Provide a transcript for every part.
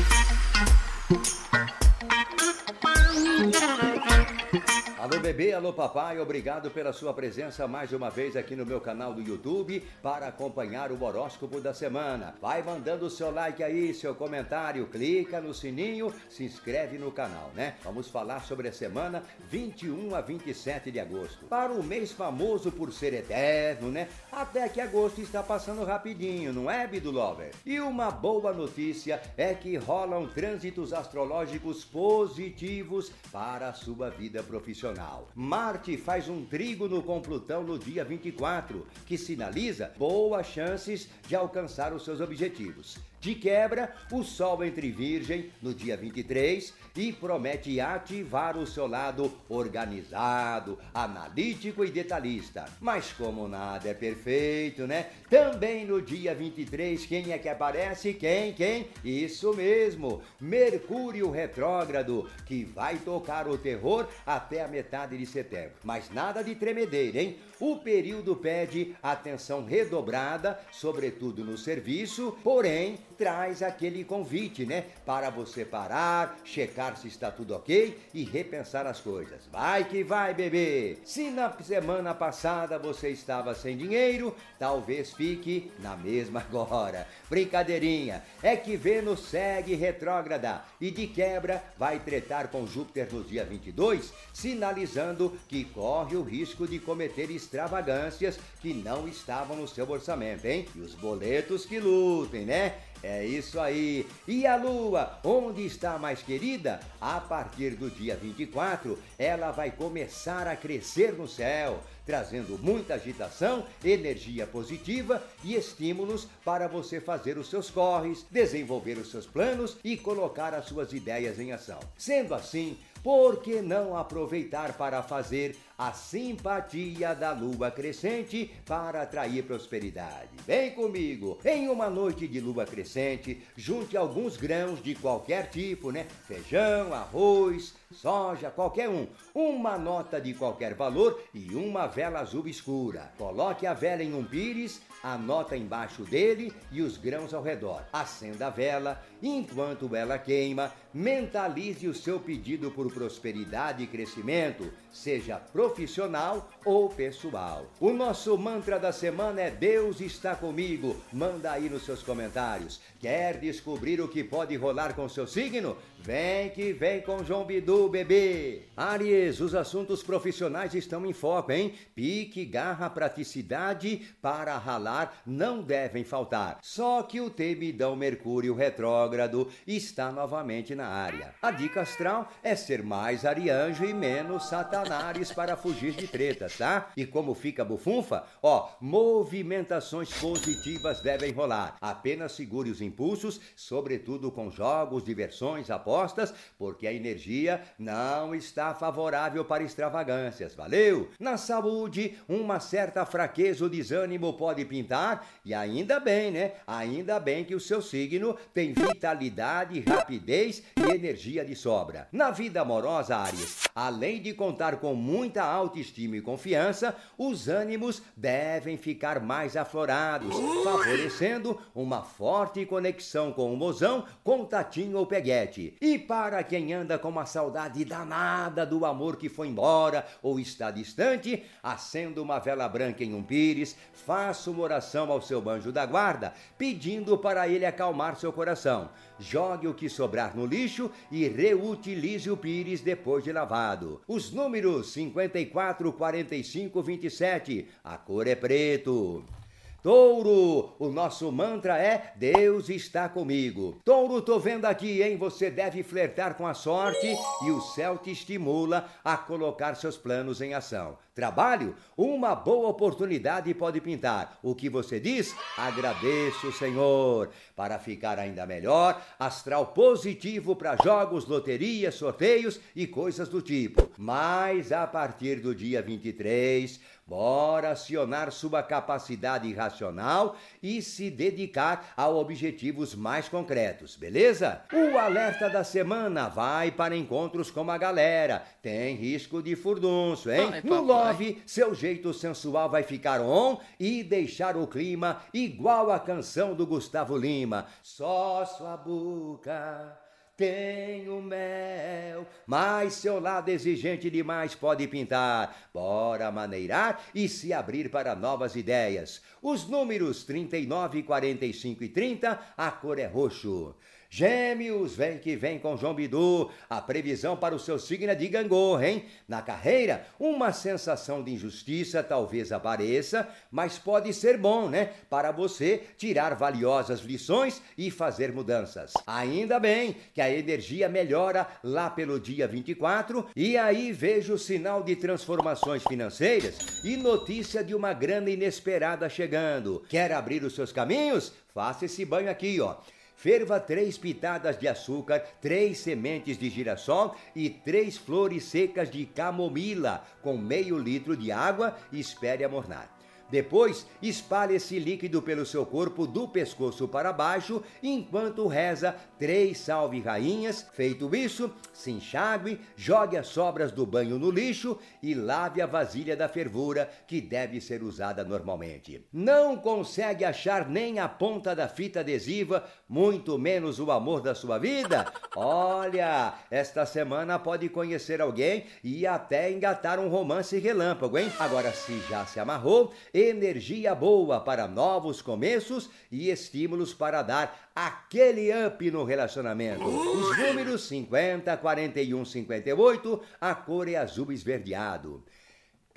Thank you. Bebê, alô papai, obrigado pela sua presença mais uma vez aqui no meu canal do YouTube para acompanhar o horóscopo da semana. Vai mandando o seu like aí, seu comentário, clica no sininho, se inscreve no canal, né? Vamos falar sobre a semana 21 a 27 de agosto. Para o mês famoso por ser eterno, né? Até que agosto está passando rapidinho, não é, Bidu Lover? E uma boa notícia é que rolam trânsitos astrológicos positivos para a sua vida profissional. Marte faz um trígono com Plutão no dia 24, que sinaliza boas chances de alcançar os seus objetivos. De quebra, o Sol entre Virgem no dia 23 e promete ativar o seu lado organizado, analítico e detalhista. Mas como nada é perfeito, né? Também no dia 23, quem é que aparece? Quem? Quem? Isso mesmo, Mercúrio retrógrado, que vai tocar o terror até a metade de setembro. Mas nada de tremedeira, hein? O período pede atenção redobrada, sobretudo no serviço, porém traz aquele convite, né? Para você parar, checar se está tudo ok e repensar as coisas. Vai que vai, bebê! Se na semana passada você estava sem dinheiro, talvez fique na mesma agora. Brincadeirinha, é que Vênus segue retrógrada e de quebra vai tretar com Júpiter no dia 22, sinalizando que corre o risco de cometer extravagâncias que não estavam no seu orçamento, hein? E os boletos que lutem, né? É isso aí. E a lua, onde está mais querida? A partir do dia 24, ela vai começar a crescer no céu, trazendo muita agitação, energia positiva e estímulos para você fazer os seus corres, desenvolver os seus planos e colocar as suas ideias em ação. Sendo assim, por que não aproveitar para fazer a simpatia da lua crescente para atrair prosperidade? Vem comigo! Em uma noite de lua crescente, junte alguns grãos de qualquer tipo, né? Feijão, arroz, soja, qualquer um. Uma nota de qualquer valor e uma vela azul escura. Coloque a vela em um pires, a nota embaixo dele e os grãos ao redor. Acenda a vela, enquanto ela queima, mentalize o seu pedido por prosperidade e crescimento, seja profissional ou pessoal. O nosso mantra da semana é Deus está comigo. Manda aí nos seus comentários. Quer descobrir o que pode rolar com seu signo? Vem que vem com João Bidu, bebê! Aries, os assuntos profissionais estão em foco, hein? Pique, garra, praticidade para ralar não devem faltar. Só que o temidão Mercúrio retrógrado está novamente na área. A dica astral é ser mais arianjo e menos satanares para fugir de tretas, tá? E como fica bufunfa? Ó, movimentações positivas devem rolar. Apenas segure os impulsos, sobretudo com jogos, diversões, apostas, porque a energia não está favorável para extravagâncias. Valeu? Na saúde, uma certa fraqueza ou desânimo pode pintar e ainda bem, né? Ainda bem que o seu signo tem vitalidade, rapidez e energia de sobra. Na vida amorosa, Ares, além de contar com muita autoestima e confiança, os ânimos devem ficar mais aflorados, favorecendo uma forte conexão com o mozão, contatinho ou peguete. E para quem anda com uma saudade danada do amor que foi embora ou está distante, acenda uma vela branca em um pires, faça uma oração ao seu anjo da guarda, pedindo para ele acalmar seu coração. Jogue o que sobrar no lixo e reutilize o pires depois de lavado. Os números 54, 45, 27. A cor é preto. Touro, o nosso mantra é Deus está comigo. Touro, tô vendo aqui, hein? Você deve flertar com a sorte e o céu te estimula a colocar seus planos em ação. Trabalho, uma boa oportunidade pode pintar. O que você diz? Agradeço, Senhor. Para ficar ainda melhor, astral positivo para jogos, loterias, sorteios e coisas do tipo. Mas a partir do dia 23, Bora acionar sua capacidade racional e se dedicar a objetivos mais concretos, beleza? O alerta da semana vai para encontros com a galera. Tem risco de furdunço, hein? Ai, no Love, seu jeito sensual vai ficar on e deixar o clima igual a canção do Gustavo Lima. Só sua boca tenho mel, mas seu lado exigente demais pode pintar. Bora maneirar e se abrir para novas ideias. Os números 39, 45 e 30, a cor é roxo. Gêmeos, vem que vem com João Bidu. A previsão para o seu signo é de gangorra, hein? Na carreira, uma sensação de injustiça talvez apareça, mas pode ser bom, né? Para você tirar valiosas lições e fazer mudanças. Ainda bem que a energia melhora lá pelo dia 24 e aí vejo sinal de transformações financeiras e notícia de uma grana inesperada chegando. Quer abrir os seus caminhos? Faça esse banho aqui, ó. Ferva três pitadas de açúcar, três sementes de girassol e três flores secas de camomila com meio litro de água e espere amornar. Depois, espalhe esse líquido pelo seu corpo do pescoço para baixo, enquanto reza três salve rainhas. Feito isso, se enxague, jogue as sobras do banho no lixo e lave a vasilha da fervura, que deve ser usada normalmente. Não consegue achar nem a ponta da fita adesiva, muito menos o amor da sua vida? Olha, esta semana pode conhecer alguém e até engatar um romance relâmpago, hein? Agora, se já se amarrou, energia boa para novos começos e estímulos para dar aquele up no relacionamento. Os números 50, 41, 58, a cor é azul esverdeado.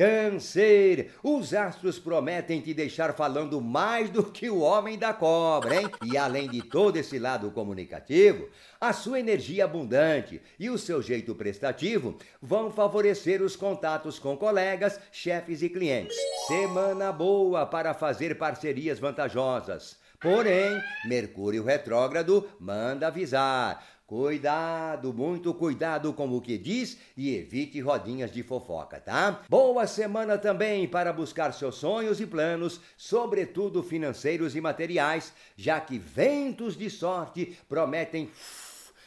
Câncer, os astros prometem te deixar falando mais do que o homem da cobra, hein? E além de todo esse lado comunicativo, a sua energia abundante e o seu jeito prestativo vão favorecer os contatos com colegas, chefes e clientes. Semana boa para fazer parcerias vantajosas. Porém, Mercúrio retrógrado manda avisar. Cuidado, muito cuidado com o que diz e evite rodinhas de fofoca, tá? Boa semana também para buscar seus sonhos e planos, sobretudo financeiros e materiais, já que ventos de sorte prometem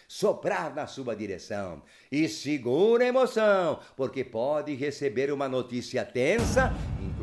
soprar na sua direção. E segura a emoção, porque pode receber uma notícia tensa,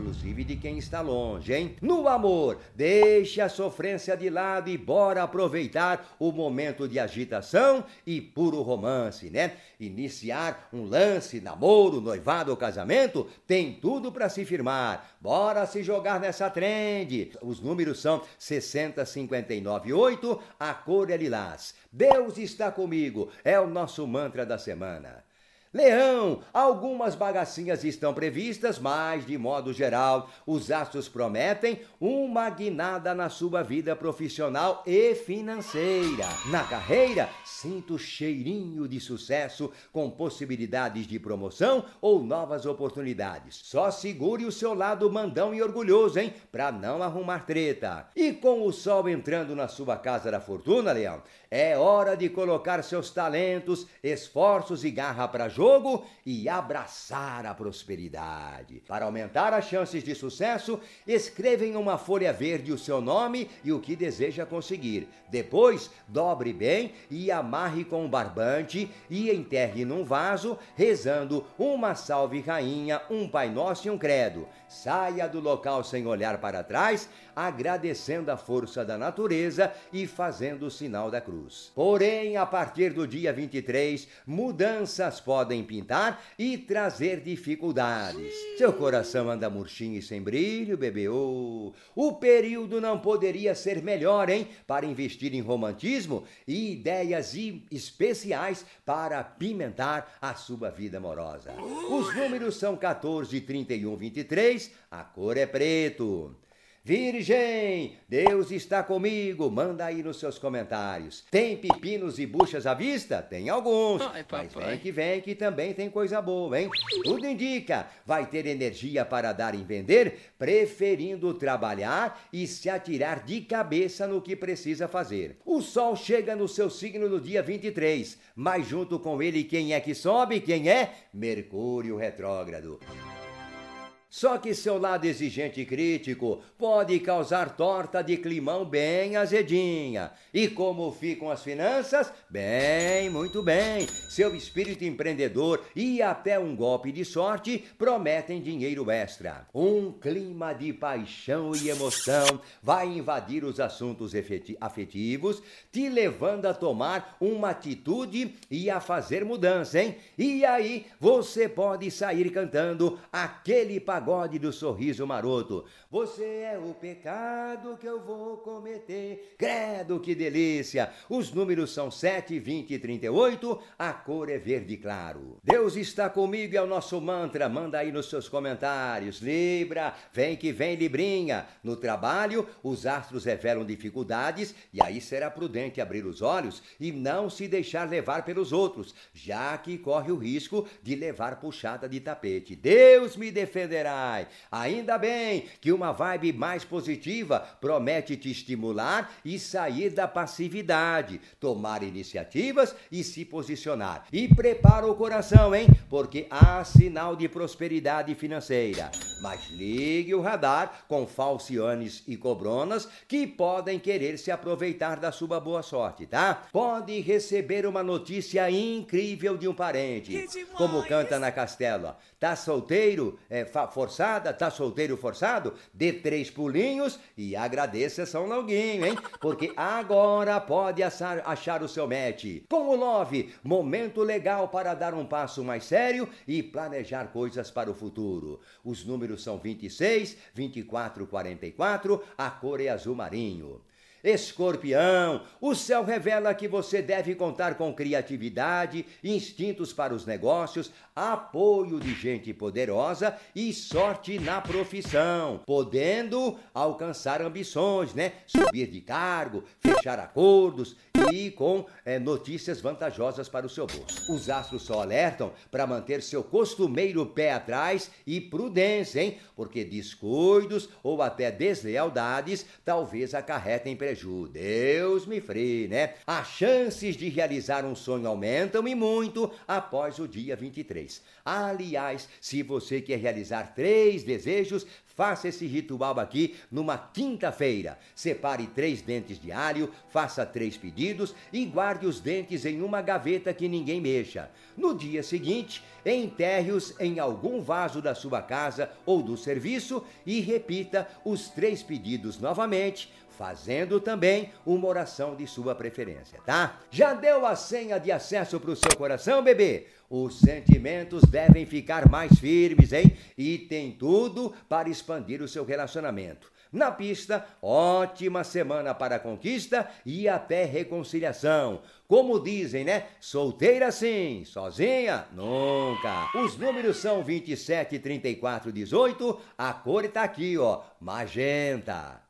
inclusive de quem está longe, hein? No amor, deixe a sofrência de lado e bora aproveitar o momento de agitação e puro romance, né? Iniciar um lance, namoro, noivado ou casamento, tem tudo para se firmar. Bora se jogar nessa trend. Os números são 60, 59 8, a cor é lilás. Deus está comigo, é o nosso mantra da semana. Leão, algumas bagacinhas estão previstas, mas de modo geral, os astros prometem uma guinada na sua vida profissional e financeira. Na carreira, sinto cheirinho de sucesso com possibilidades de promoção ou novas oportunidades. Só segure o seu lado mandão e orgulhoso, hein, para não arrumar treta. E com o sol entrando na sua casa da fortuna, Leão, é hora de colocar seus talentos, esforços e garra para jogo e abraçar a prosperidade. Para aumentar as chances de sucesso, escreva em uma folha verde o seu nome e o que deseja conseguir. Depois, dobre bem e amarre com um barbante e enterre num vaso, rezando uma salve rainha, um Pai Nosso e um credo. Saia do local sem olhar para trás, agradecendo a força da natureza e fazendo o sinal da cruz. Porém, a partir do dia 23, mudanças podem pintar e trazer dificuldades. Seu coração anda murchinho e sem brilho, bebê. Oh, o período não poderia ser melhor, hein? Para investir em romantismo e ideias especiais para pimentar a sua vida amorosa. Os números são 14, 31, 23 a cor é preto. Virgem, Deus está comigo. Manda aí nos seus comentários. Tem pepinos e buchas à vista? Tem alguns. Ai, mas vem que vem que também tem coisa boa, hein? Tudo indica. Vai ter energia para dar e vender, preferindo trabalhar e se atirar de cabeça no que precisa fazer. O sol chega no seu signo no dia 23, mas junto com ele quem é que sobe? Quem é? Mercúrio retrógrado. Só que seu lado exigente e crítico pode causar torta de climão bem azedinha. E como ficam as finanças? Bem, muito bem. Seu espírito empreendedor e até um golpe de sorte prometem dinheiro extra. Um clima de paixão e emoção vai invadir os assuntos afetivos, te levando a tomar uma atitude e a fazer mudança, hein? E aí você pode sair cantando aquele pagode pagode do sorriso maroto. Você é o pecado que eu vou cometer. Credo, que delícia! Os números são 7, 20 e 38. A cor é verde claro. Deus está comigo é o nosso mantra. Manda aí nos seus comentários. Libra, vem que vem, Librinha. No trabalho, os astros revelam dificuldades e aí será prudente abrir os olhos e não se deixar levar pelos outros, já que corre o risco de levar puxada de tapete. Deus me defenderá Ainda bem que uma vibe mais positiva promete te estimular e sair da passividade, tomar iniciativas e se posicionar. E prepara o coração, hein? Porque há sinal de prosperidade financeira. Mas ligue o radar com falcianes e cobronas que podem querer se aproveitar da sua boa sorte, tá? Pode receber uma notícia incrível de um parente. Como canta na Castela. Tá solteiro? É, forçada, tá solteiro forçado, dê três pulinhos e agradeça São Longuinho, hein? Porque agora pode achar, achar o seu match. Com o Love, momento legal para dar um passo mais sério e planejar coisas para o futuro. Os números são 26, 24, 44, a cor é azul marinho. Escorpião, o céu revela que você deve contar com criatividade, instintos para os negócios, apoio de gente poderosa e sorte na profissão, podendo alcançar ambições, né? Subir de cargo, fechar acordos e com é, notícias vantajosas para o seu bolso. Os astros só alertam para manter seu costumeiro pé atrás e prudência, hein? Porque descuidos ou até deslealdades talvez acarretem prejuízo. Deus me free, né? As chances de realizar um sonho aumentam e muito após o dia 23. Aliás, se você quer realizar três desejos, Faça esse ritual aqui numa quinta-feira. Separe três dentes de alho, faça três pedidos e guarde os dentes em uma gaveta que ninguém mexa. No dia seguinte, enterre-os em algum vaso da sua casa ou do serviço e repita os três pedidos novamente, fazendo também uma oração de sua preferência, tá? Já deu a senha de acesso para o seu coração, bebê? Os sentimentos devem ficar mais firmes, hein? E tem tudo para expandir o seu relacionamento. Na pista, ótima semana para conquista e até reconciliação. Como dizem, né? Solteira sim, sozinha nunca. Os números são 27, 34, 18. A cor está aqui, ó, magenta.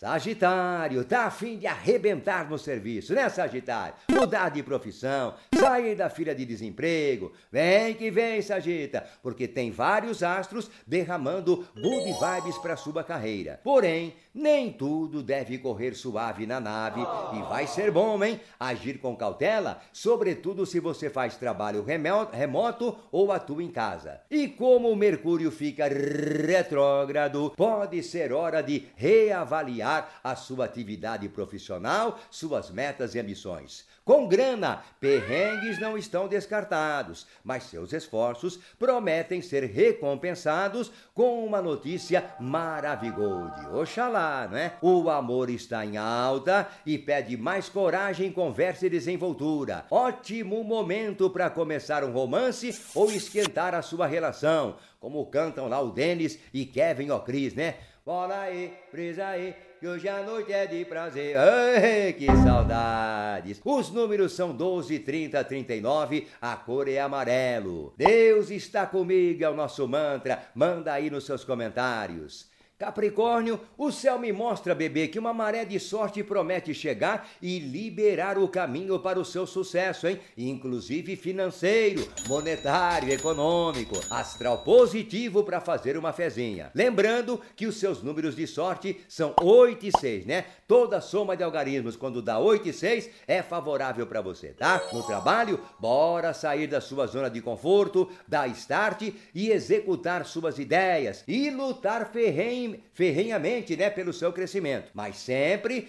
Sagitário, tá afim de arrebentar no serviço, né, Sagitário? Mudar de profissão, sair da fila de desemprego. Vem que vem, Sagita, porque tem vários astros derramando good vibes para sua carreira. Porém, nem tudo deve correr suave na nave e vai ser bom, hein? Agir com cautela, sobretudo se você faz trabalho remoto ou atua em casa. E como o Mercúrio fica retrógrado, pode ser hora de reavaliar a sua atividade profissional, suas metas e ambições. Com grana, perrengues não estão descartados, mas seus esforços prometem ser recompensados com uma notícia maravilhosa. Oxalá, né? O amor está em alta e pede mais coragem, conversa e desenvoltura. Ótimo momento para começar um romance ou esquentar a sua relação, como cantam lá o Denis e Kevin O'Cris, né? Bora aí, brisa aí, que hoje a noite é de prazer. Ai, que saudades! Os números são 12, 30, 39, a cor é amarelo. Deus está comigo, é o nosso mantra. Manda aí nos seus comentários. Capricórnio, o céu me mostra, bebê, que uma maré de sorte promete chegar e liberar o caminho para o seu sucesso, hein? Inclusive financeiro, monetário, econômico, astral positivo para fazer uma fezinha. Lembrando que os seus números de sorte são 8 e 6, né? Toda soma de algarismos quando dá 8 e 6 é favorável para você, tá? No trabalho, bora sair da sua zona de conforto, dar start e executar suas ideias e lutar ferrenho ferrenhamente né, pelo seu crescimento, mas sempre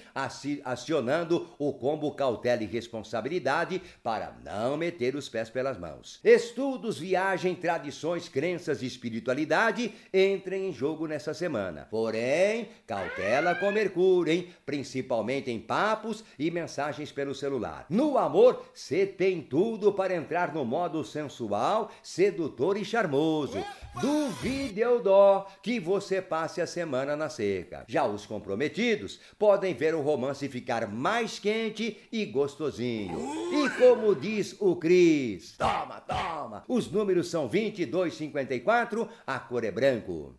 acionando o combo cautela e responsabilidade para não meter os pés pelas mãos. Estudos, viagem, tradições, crenças e espiritualidade entrem em jogo nessa semana. Porém, cautela com Mercúrio, hein? principalmente em papos e mensagens pelo celular. No amor, você tem tudo para entrar no modo sensual, sedutor e charmoso. Duvide eu dó que você passe a semana na seca. Já os comprometidos podem ver o romance ficar mais quente e gostosinho. E como diz o Cris, toma, toma, os números são 22, 54, a cor é branco.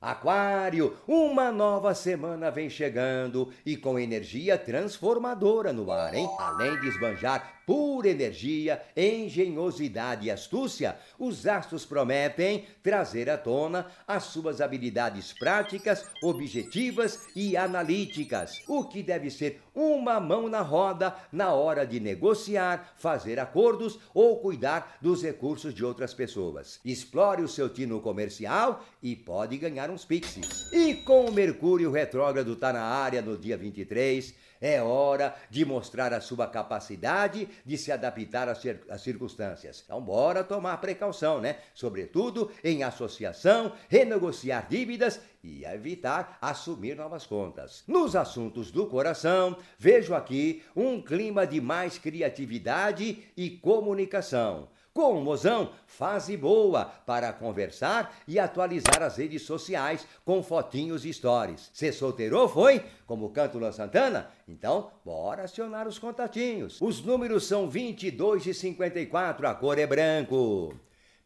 Aquário, uma nova semana vem chegando e com energia transformadora no ar, hein? Além de esbanjar pura energia, engenhosidade e astúcia, os astros prometem trazer à tona as suas habilidades práticas, objetivas e analíticas, o que deve ser uma mão na roda na hora de negociar, fazer acordos ou cuidar dos recursos de outras pessoas. Explore o seu tino comercial e pode ganhar uns pixies. E com o Mercúrio retrógrado tá na área no dia 23, é hora de mostrar a sua capacidade de se adaptar às, circunstâncias. Então, bora tomar precaução, né? Sobretudo em associação, renegociar dívidas e evitar assumir novas contas. Nos assuntos do coração, vejo aqui um clima de mais criatividade e comunicação com o Mozão, fase boa para conversar e atualizar as redes sociais com fotinhos e stories. Se solteirou, foi? Como canta o Luan Santana? Então, bora acionar os contatinhos. Os números são 22 e 54, a cor é branco.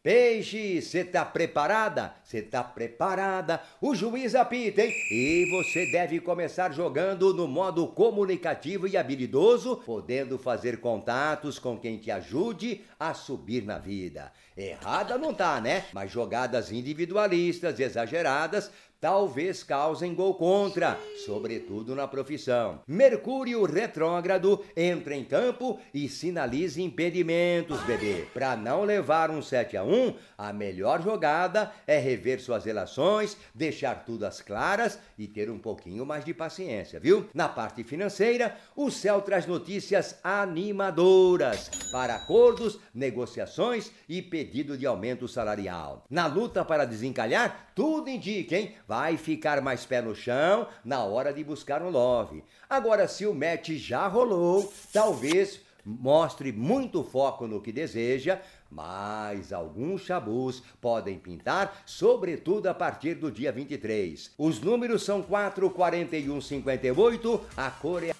Peixe, você tá preparada? Você tá preparada? O juiz apita, hein? E você deve começar jogando no modo comunicativo e habilidoso, podendo fazer contatos com quem te ajude a subir na vida. Errada não tá, né? Mas jogadas individualistas, exageradas, talvez causem gol contra, sobretudo na profissão. Mercúrio retrógrado entra em campo e sinaliza impedimentos, bebê. Para não levar um 7 a 1, a melhor jogada é rever suas relações, deixar tudo às claras e ter um pouquinho mais de paciência, viu? Na parte financeira, o céu traz notícias animadoras para acordos, negociações e pedido de aumento salarial. Na luta para desencalhar, tudo indica, hein? Vai ficar mais pé no chão na hora de buscar um love. Agora, se o match já rolou, talvez mostre muito foco no que deseja, mas alguns chabus podem pintar, sobretudo a partir do dia 23. Os números são 4, 41, 58, a cor é